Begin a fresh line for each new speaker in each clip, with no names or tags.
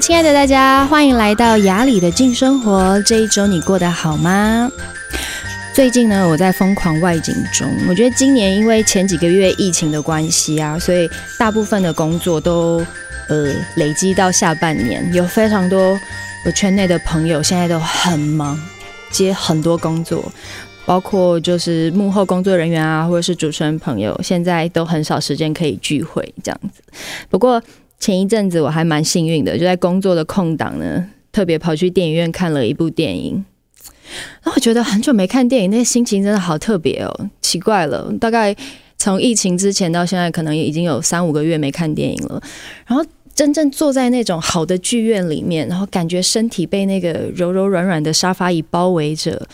亲爱的大家，欢迎来到雅里的静生活。这一周你过得好吗？最近呢，我在疯狂外景中。我觉得今年因为前几个月疫情的关系啊，所以大部分的工作都呃累积到下半年，有非常多我圈内的朋友现在都很忙，接很多工作，包括就是幕后工作人员啊，或者是主持人朋友，现在都很少时间可以聚会这样子。不过前一阵子我还蛮幸运的，就在工作的空档呢，特别跑去电影院看了一部电影。那我觉得很久没看电影，那心情真的好特别哦。奇怪了，大概从疫情之前到现在，可能也已经有三五个月没看电影了。然后真正坐在那种好的剧院里面，然后感觉身体被那个柔柔软软的沙发椅包围着，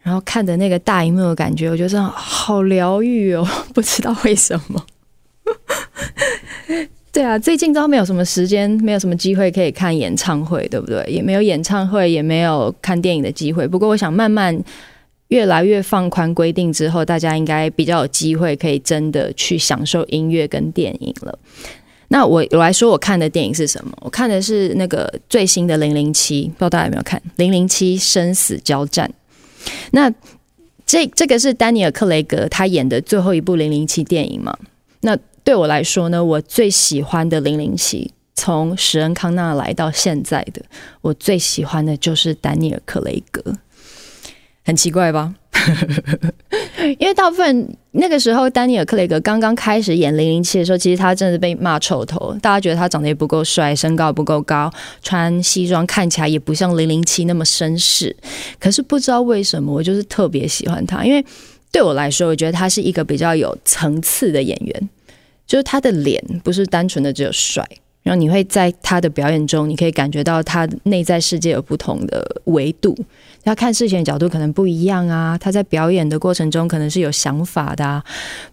然后看着那个大荧幕的感觉，我觉得好疗愈哦。不知道为什么。对啊，最近都没有什么时间，没有什么机会可以看演唱会，对不对？也没有演唱会，也没有看电影的机会。不过，我想慢慢越来越放宽规定之后，大家应该比较有机会可以真的去享受音乐跟电影了。那我我来说，我看的电影是什么？我看的是那个最新的《零零七》，不知道大家有没有看《零零七生死交战》？那这这个是丹尼尔·克雷格他演的最后一部零零七电影嘛？那对我来说呢，我最喜欢的零零七，从史恩康纳来到现在的，我最喜欢的就是丹尼尔·克雷格。很奇怪吧？因为大部分那个时候，丹尼尔·克雷格刚刚开始演零零七的时候，其实他真的被骂臭头，大家觉得他长得也不够帅，身高不够高，穿西装看起来也不像零零七那么绅士。可是不知道为什么，我就是特别喜欢他，因为对我来说，我觉得他是一个比较有层次的演员。就是他的脸不是单纯的只有帅，然后你会在他的表演中，你可以感觉到他内在世界有不同的维度，他看事情的角度可能不一样啊。他在表演的过程中可能是有想法的啊，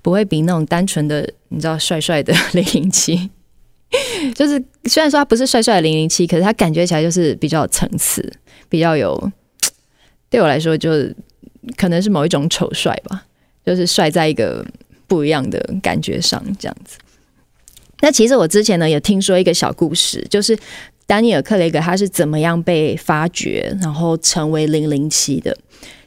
不会比那种单纯的你知道帅帅的零零七，就是虽然说他不是帅帅的零零七，可是他感觉起来就是比较有层次，比较有，对我来说就可能是某一种丑帅吧，就是帅在一个。不一样的感觉上，这样子。那其实我之前呢有听说一个小故事，就是丹尼尔·克雷格他是怎么样被发掘，然后成为零零七的。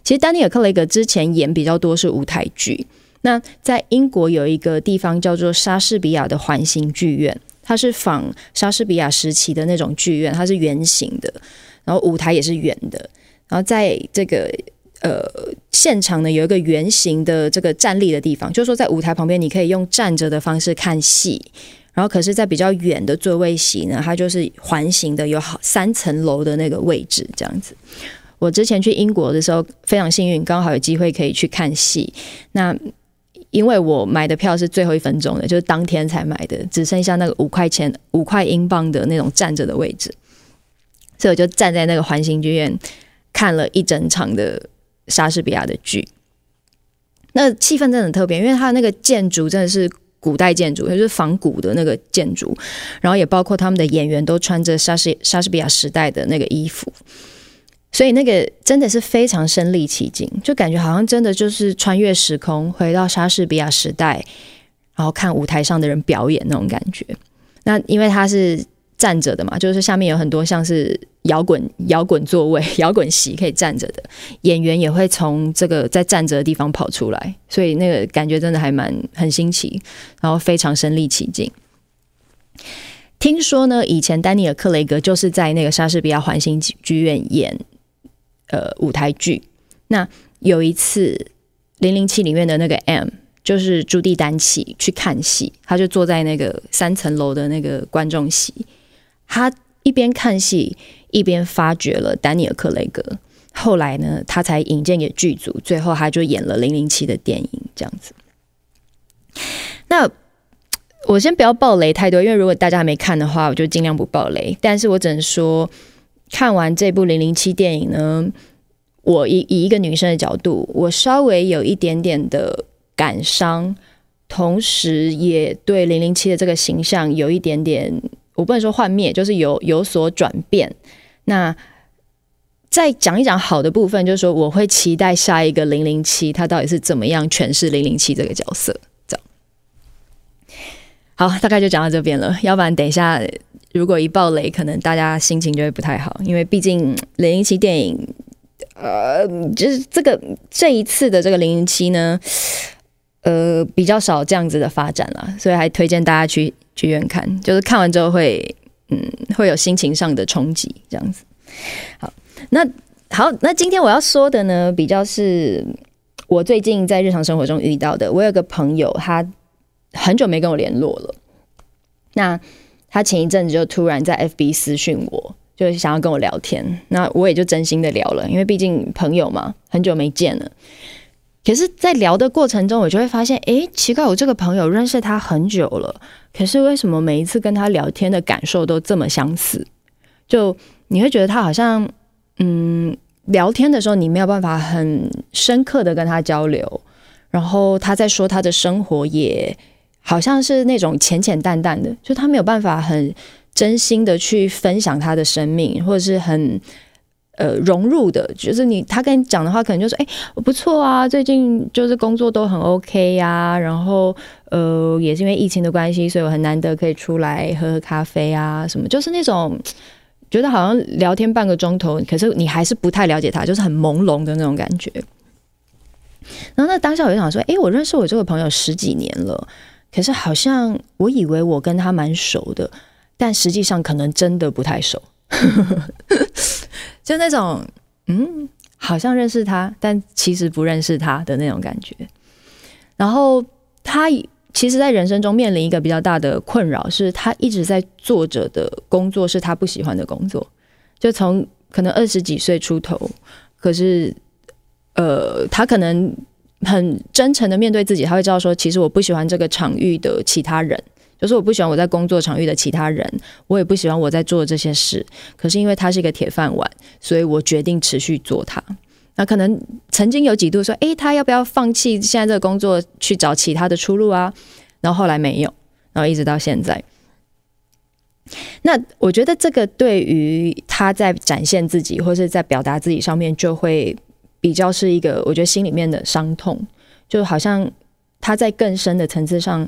其实丹尼尔·克雷格之前演比较多是舞台剧。那在英国有一个地方叫做莎士比亚的环形剧院，它是仿莎士比亚时期的那种剧院，它是圆形的，然后舞台也是圆的，然后在这个。呃，现场呢有一个圆形的这个站立的地方，就是说在舞台旁边，你可以用站着的方式看戏。然后，可是，在比较远的座位席呢，它就是环形的，有好三层楼的那个位置这样子。我之前去英国的时候非常幸运，刚好有机会可以去看戏。那因为我买的票是最后一分钟的，就是当天才买的，只剩下那个五块钱、五块英镑的那种站着的位置，所以我就站在那个环形剧院看了一整场的。莎士比亚的剧，那气氛真的很特别，因为它的那个建筑真的是古代建筑，就是仿古的那个建筑，然后也包括他们的演员都穿着莎士莎士比亚时代的那个衣服，所以那个真的是非常身临其境，就感觉好像真的就是穿越时空回到莎士比亚时代，然后看舞台上的人表演那种感觉。那因为它是。站着的嘛，就是下面有很多像是摇滚摇滚座位、摇滚席可以站着的演员，也会从这个在站着的地方跑出来，所以那个感觉真的还蛮很新奇，然后非常身临其境。听说呢，以前丹尼尔·克雷格就是在那个莎士比亚环形剧院演呃舞台剧。那有一次，《零零七》里面的那个 M。就是朱蒂丹奇去看戏，他就坐在那个三层楼的那个观众席，他一边看戏一边发掘了丹尼尔·克雷格。后来呢，他才引荐给剧组，最后他就演了《零零七》的电影这样子。那我先不要爆雷太多，因为如果大家还没看的话，我就尽量不爆雷。但是我只能说，看完这部《零零七》电影呢，我以以一个女生的角度，我稍微有一点点的。感伤，同时也对零零七的这个形象有一点点，我不能说幻灭，就是有有所转变。那再讲一讲好的部分，就是说我会期待下一个零零七，他到底是怎么样诠释零零七这个角色。这样，好，大概就讲到这边了。要不然等一下如果一爆雷，可能大家心情就会不太好，因为毕竟零零七电影，呃，就是这个这一次的这个零零七呢，呃，比较少这样子的发展了，所以还推荐大家去剧院看，就是看完之后会，嗯，会有心情上的冲击，这样子。好，那好，那今天我要说的呢，比较是我最近在日常生活中遇到的。我有个朋友，他很久没跟我联络了，那。他前一阵子就突然在 FB 私讯我，就想要跟我聊天。那我也就真心的聊了，因为毕竟朋友嘛，很久没见了。可是，在聊的过程中，我就会发现，哎，奇怪，我这个朋友认识他很久了，可是为什么每一次跟他聊天的感受都这么相似？就你会觉得他好像，嗯，聊天的时候你没有办法很深刻的跟他交流，然后他在说他的生活也。好像是那种浅浅淡淡的，就他没有办法很真心的去分享他的生命，或者是很呃融入的，就是你他跟你讲的话，可能就是哎，不错啊，最近就是工作都很 OK 呀，然后呃也是因为疫情的关系，所以我很难得可以出来喝喝咖啡啊什么，就是那种觉得好像聊天半个钟头，可是你还是不太了解他，就是很朦胧的那种感觉。然后那当下我就想说，哎，我认识我这个朋友十几年了。可是好像我以为我跟他蛮熟的，但实际上可能真的不太熟，就那种嗯，好像认识他，但其实不认识他的那种感觉。然后他其实，在人生中面临一个比较大的困扰，是他一直在做着的工作是他不喜欢的工作，就从可能二十几岁出头，可是呃，他可能。很真诚的面对自己，他会知道说，其实我不喜欢这个场域的其他人，就是我不喜欢我在工作场域的其他人，我也不喜欢我在做这些事。可是因为他是一个铁饭碗，所以我决定持续做它。那可能曾经有几度说，诶，他要不要放弃现在这个工作，去找其他的出路啊？然后后来没有，然后一直到现在。那我觉得这个对于他在展现自己或是在表达自己上面就会。比较是一个，我觉得心里面的伤痛，就好像他在更深的层次上，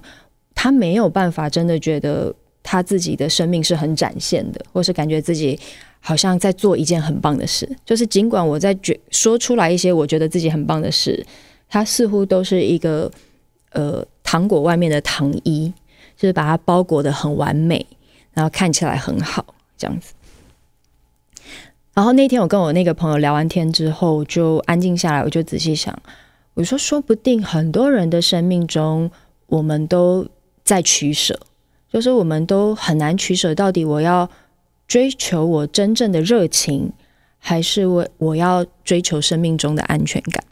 他没有办法真的觉得他自己的生命是很展现的，或是感觉自己好像在做一件很棒的事。就是尽管我在觉说出来一些我觉得自己很棒的事，他似乎都是一个呃糖果外面的糖衣，就是把它包裹得很完美，然后看起来很好这样子。然后那天我跟我那个朋友聊完天之后，就安静下来，我就仔细想，我说说不定很多人的生命中，我们都在取舍，就是我们都很难取舍，到底我要追求我真正的热情，还是我我要追求生命中的安全感。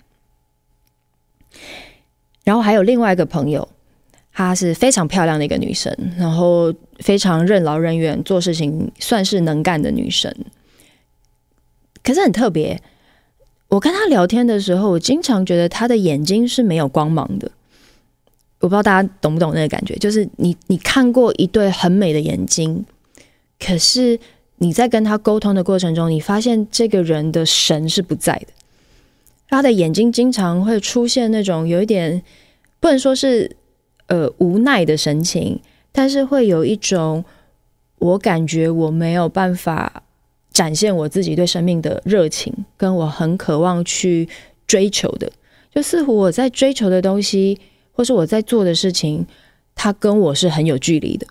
然后还有另外一个朋友，她是非常漂亮的一个女生，然后非常任劳任怨，做事情算是能干的女生。可是很特别，我跟她聊天的时候，我经常觉得她的眼睛是没有光芒的。我不知道大家懂不懂那个感觉，就是你你看过一对很美的眼睛，可是你在跟他沟通的过程中，你发现这个人的神是不在的。他的眼睛经常会出现那种有一点不能说是呃无奈的神情，但是会有一种我感觉我没有办法。展现我自己对生命的热情，跟我很渴望去追求的，就似乎我在追求的东西，或是我在做的事情，它跟我是很有距离的，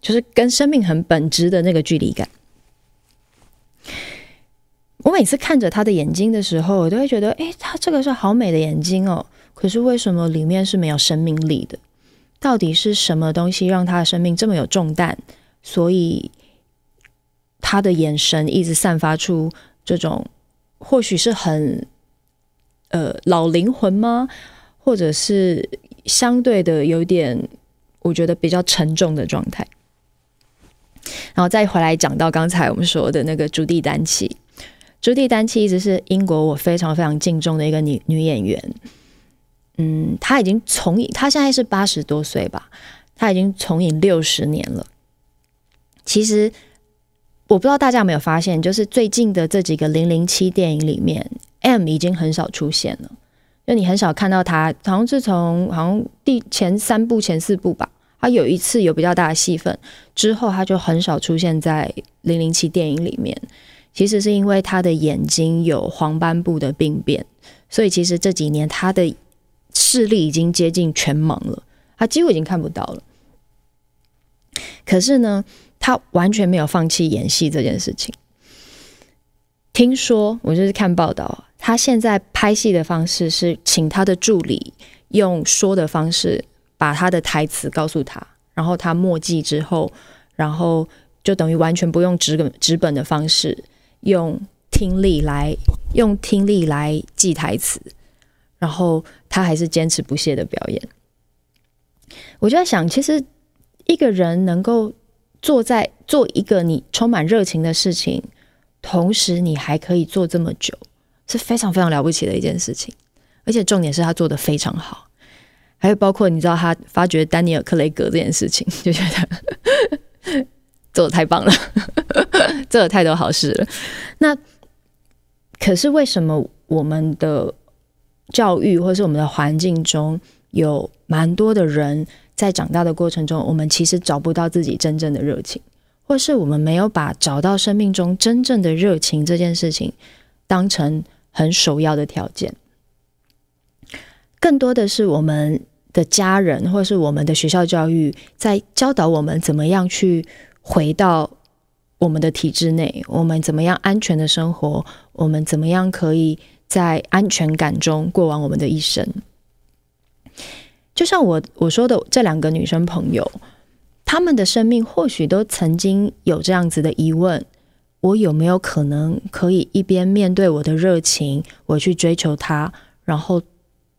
就是跟生命很本质的那个距离感。我每次看着他的眼睛的时候，我都会觉得，诶，他这个是好美的眼睛哦，可是为什么里面是没有生命力的？到底是什么东西让他的生命这么有重担？所以。他的眼神一直散发出这种，或许是很呃老灵魂吗？或者是相对的有点，我觉得比较沉重的状态。然后再回来讲到刚才我们说的那个朱蒂丹契，朱蒂丹契一直是英国我非常非常敬重的一个女女演员。嗯，她已经从影，她现在是八十多岁吧，她已经从影六十年了。其实。我不知道大家有没有发现，就是最近的这几个零零七电影里面，M 已经很少出现了。就你很少看到他，好像是从好像第前三部、前四部吧，他有一次有比较大的戏份，之后他就很少出现在零零七电影里面。其实是因为他的眼睛有黄斑部的病变，所以其实这几年他的视力已经接近全盲了，他几乎已经看不到了。可是呢，他完全没有放弃演戏这件事情。听说我就是看报道，他现在拍戏的方式是请他的助理用说的方式把他的台词告诉他，然后他默记之后，然后就等于完全不用纸本纸本的方式，用听力来用听力来记台词，然后他还是坚持不懈的表演。我就在想，其实一个人能够坐在做一个你充满热情的事情。同时，你还可以做这么久，是非常非常了不起的一件事情。而且重点是他做得非常好，还有包括你知道他发掘丹尼尔·克雷格这件事情，就觉得 做得太棒了，做了太多好事了。那可是为什么我们的教育或是我们的环境中有蛮多的人在长大的过程中，我们其实找不到自己真正的热情？或是我们没有把找到生命中真正的热情这件事情当成很首要的条件，更多的是我们的家人或是我们的学校教育在教导我们怎么样去回到我们的体制内，我们怎么样安全的生活，我们怎么样可以在安全感中过完我们的一生。就像我我说的这两个女生朋友。他们的生命或许都曾经有这样子的疑问：我有没有可能可以一边面对我的热情，我去追求它，然后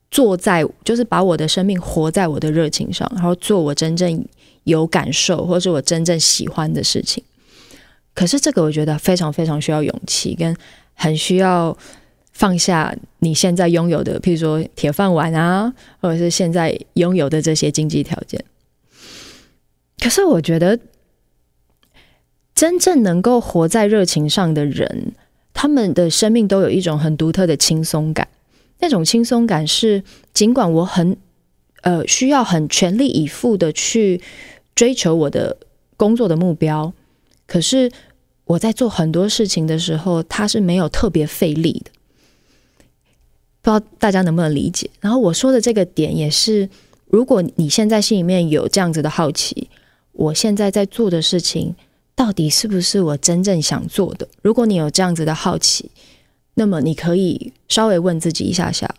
坐在就是把我的生命活在我的热情上，然后做我真正有感受或是我真正喜欢的事情。可是这个我觉得非常非常需要勇气，跟很需要放下你现在拥有的，譬如说铁饭碗啊，或者是现在拥有的这些经济条件。可是我觉得，真正能够活在热情上的人，他们的生命都有一种很独特的轻松感。那种轻松感是，尽管我很呃需要很全力以赴的去追求我的工作的目标，可是我在做很多事情的时候，它是没有特别费力的。不知道大家能不能理解？然后我说的这个点也是，如果你现在心里面有这样子的好奇。我现在在做的事情，到底是不是我真正想做的？如果你有这样子的好奇，那么你可以稍微问自己一下下：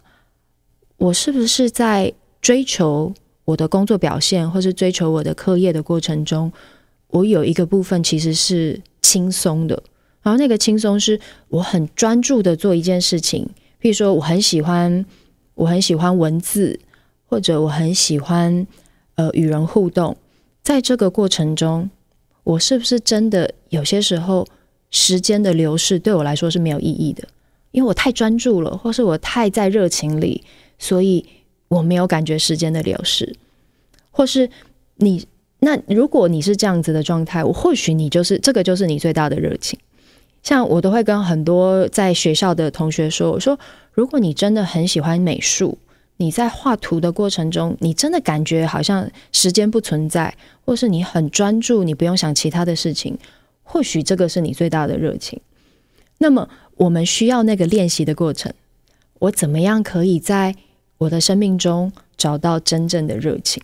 我是不是在追求我的工作表现，或是追求我的课业的过程中，我有一个部分其实是轻松的，然后那个轻松是我很专注的做一件事情，比如说我很喜欢，我很喜欢文字，或者我很喜欢呃与人互动。在这个过程中，我是不是真的有些时候时间的流逝对我来说是没有意义的？因为我太专注了，或是我太在热情里，所以我没有感觉时间的流逝。或是你，那如果你是这样子的状态，我或许你就是这个就是你最大的热情。像我都会跟很多在学校的同学说，我说如果你真的很喜欢美术。你在画图的过程中，你真的感觉好像时间不存在，或是你很专注，你不用想其他的事情，或许这个是你最大的热情。那么，我们需要那个练习的过程。我怎么样可以在我的生命中找到真正的热情？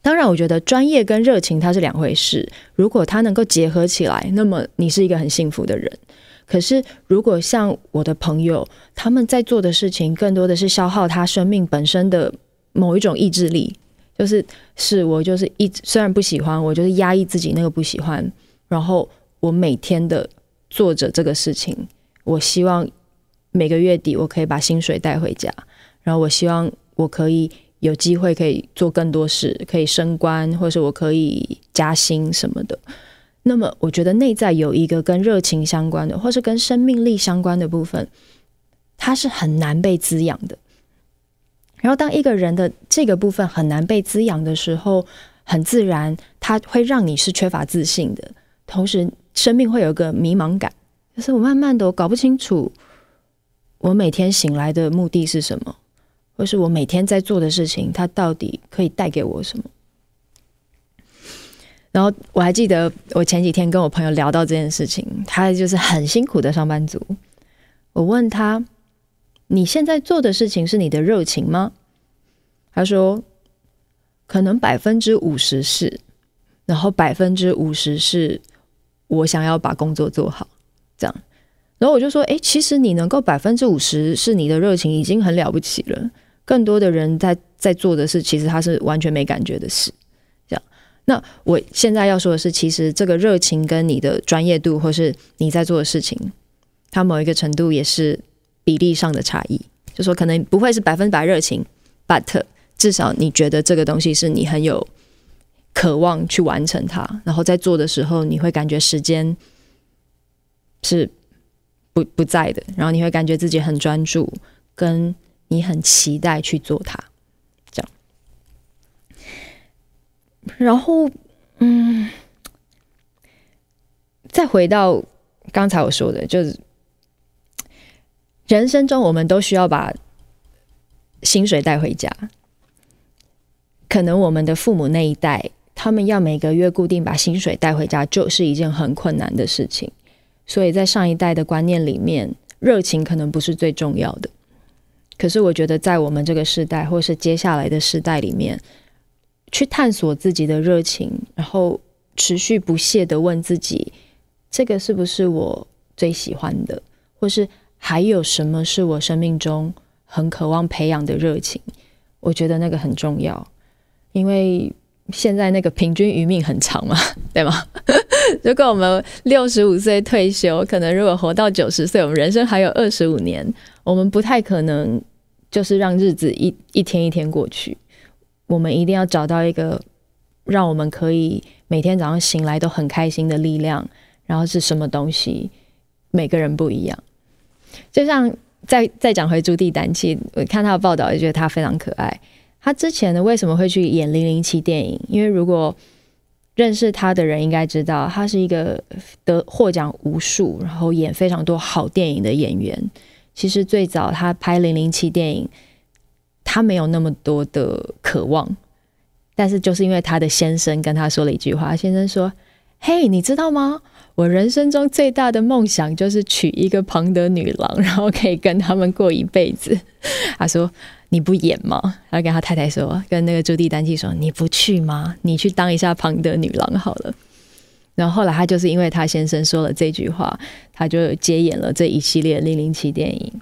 当然，我觉得专业跟热情它是两回事。如果它能够结合起来，那么你是一个很幸福的人。可是，如果像我的朋友，他们在做的事情更多的是消耗他生命本身的某一种意志力，就是是我就是一虽然不喜欢，我就是压抑自己那个不喜欢，然后我每天的做着这个事情，我希望每个月底我可以把薪水带回家，然后我希望我可以有机会可以做更多事，可以升官，或是我可以加薪什么的。那么，我觉得内在有一个跟热情相关的，或是跟生命力相关的部分，它是很难被滋养的。然后，当一个人的这个部分很难被滋养的时候，很自然，它会让你是缺乏自信的。同时，生命会有个迷茫感，就是我慢慢的我搞不清楚，我每天醒来的目的是什么，或是我每天在做的事情，它到底可以带给我什么。然后我还记得我前几天跟我朋友聊到这件事情，他就是很辛苦的上班族。我问他：“你现在做的事情是你的热情吗？”他说：“可能百分之五十是，然后百分之五十是我想要把工作做好。”这样，然后我就说：“诶，其实你能够百分之五十是你的热情，已经很了不起了。更多的人在在做的事，其实他是完全没感觉的事。”那我现在要说的是，其实这个热情跟你的专业度，或是你在做的事情。它某一个程度也是比例上的差异，就说可能不会是百分百热情，but 至少你觉得这个东西是你很有渴望去完成它，然后在做的时候你会感觉时间是不不在的，然后你会感觉自己很专注，跟你很期待去做它，这样。然后，嗯，再回到刚才我说的，就是。人生中，我们都需要把薪水带回家。可能我们的父母那一代，他们要每个月固定把薪水带回家，就是一件很困难的事情。所以在上一代的观念里面，热情可能不是最重要的。可是我觉得，在我们这个时代，或是接下来的时代里面，去探索自己的热情，然后持续不懈地问自己：这个是不是我最喜欢的，或是？还有什么是我生命中很渴望培养的热情？我觉得那个很重要，因为现在那个平均余命很长嘛，对吗？如果我们六十五岁退休，可能如果活到九十岁，我们人生还有二十五年，我们不太可能就是让日子一一天一天过去。我们一定要找到一个让我们可以每天早上醒来都很开心的力量，然后是什么东西？每个人不一样。就像再再讲回朱棣丹契，我看他的报道也觉得他非常可爱。他之前呢，为什么会去演零零七电影？因为如果认识他的人应该知道，他是一个得获奖无数，然后演非常多好电影的演员。其实最早他拍零零七电影，他没有那么多的渴望，但是就是因为他的先生跟他说了一句话，先生说：“嘿，你知道吗？”我人生中最大的梦想就是娶一个庞德女郎，然后可以跟他们过一辈子。他说：“你不演吗？”然后跟他太太说：“跟那个朱蒂丹契说，你不去吗？你去当一下庞德女郎好了。”然后后来他就是因为他先生说了这句话，他就接演了这一系列零零七电影。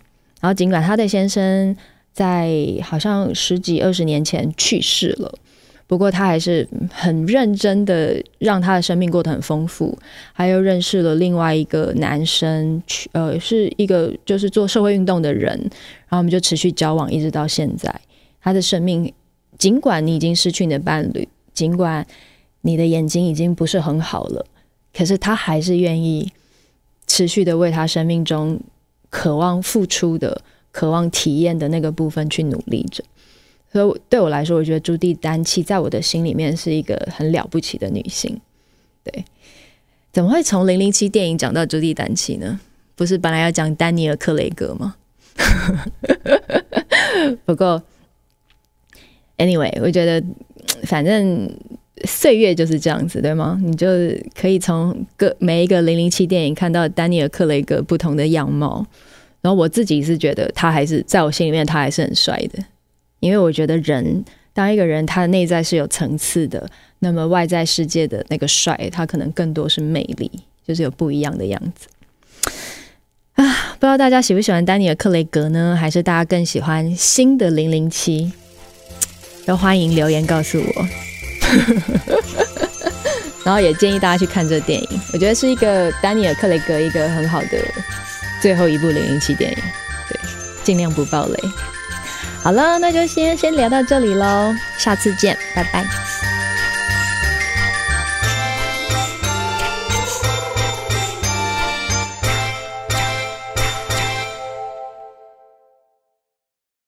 然后尽管他的先生在好像十几二十年前去世了。不过他还是很认真的，让他的生命过得很丰富，还有认识了另外一个男生，呃，是一个就是做社会运动的人，然后我们就持续交往，一直到现在。他的生命，尽管你已经失去你的伴侣，尽管你的眼睛已经不是很好了，可是他还是愿意持续的为他生命中渴望付出的、渴望体验的那个部分去努力着。所以对我来说，我觉得朱蒂丹契在我的心里面是一个很了不起的女性。对，怎么会从零零七电影讲到朱蒂丹契呢？不是本来要讲丹尼尔·克雷格吗？不过，anyway，我觉得反正岁月就是这样子，对吗？你就可以从各每一个零零七电影看到丹尼尔·克雷格不同的样貌。然后我自己是觉得他还是在我心里面，他还是很帅的。因为我觉得人，当一个人他的内在是有层次的，那么外在世界的那个帅，他可能更多是魅力，就是有不一样的样子。啊，不知道大家喜不喜欢丹尼尔·克雷格呢？还是大家更喜欢新的零零七？都欢迎留言告诉我。然后也建议大家去看这个电影，我觉得是一个丹尼尔·克雷格一个很好的最后一部零零七电影。对，尽量不暴雷。好了，那就先先聊到这里喽，下次见，拜拜。